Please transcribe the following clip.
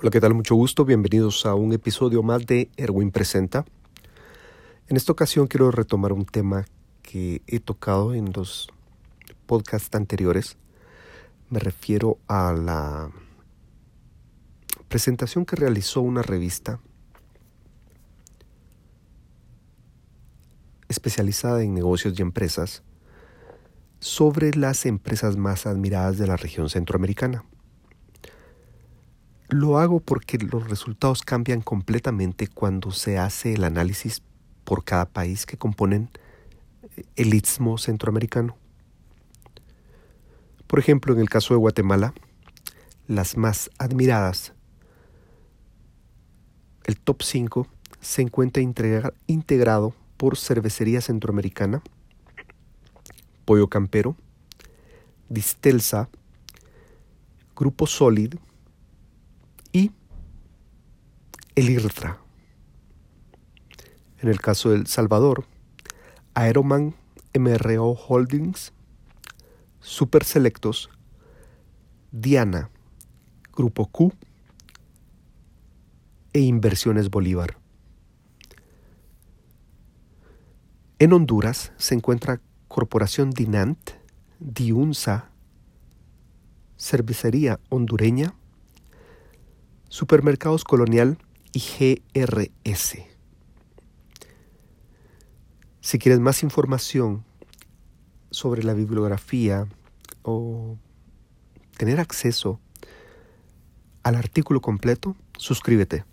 Hola, ¿qué tal? Mucho gusto. Bienvenidos a un episodio más de Erwin Presenta. En esta ocasión quiero retomar un tema que he tocado en los podcasts anteriores. Me refiero a la presentación que realizó una revista especializada en negocios y empresas sobre las empresas más admiradas de la región centroamericana. Lo hago porque los resultados cambian completamente cuando se hace el análisis por cada país que componen eh, el istmo centroamericano. Por ejemplo, en el caso de Guatemala, las más admiradas, el top 5 se encuentra integrado por Cervecería Centroamericana, Pollo Campero, Distelsa, Grupo Solid, y el IRTRA. En el caso de El Salvador, Aeroman MRO Holdings, Super Selectos, Diana, Grupo Q e Inversiones Bolívar. En Honduras se encuentra Corporación Dinant, Diunsa, Cervecería Hondureña, Supermercados Colonial y. Si quieres más información sobre la bibliografía o tener acceso al artículo completo, suscríbete.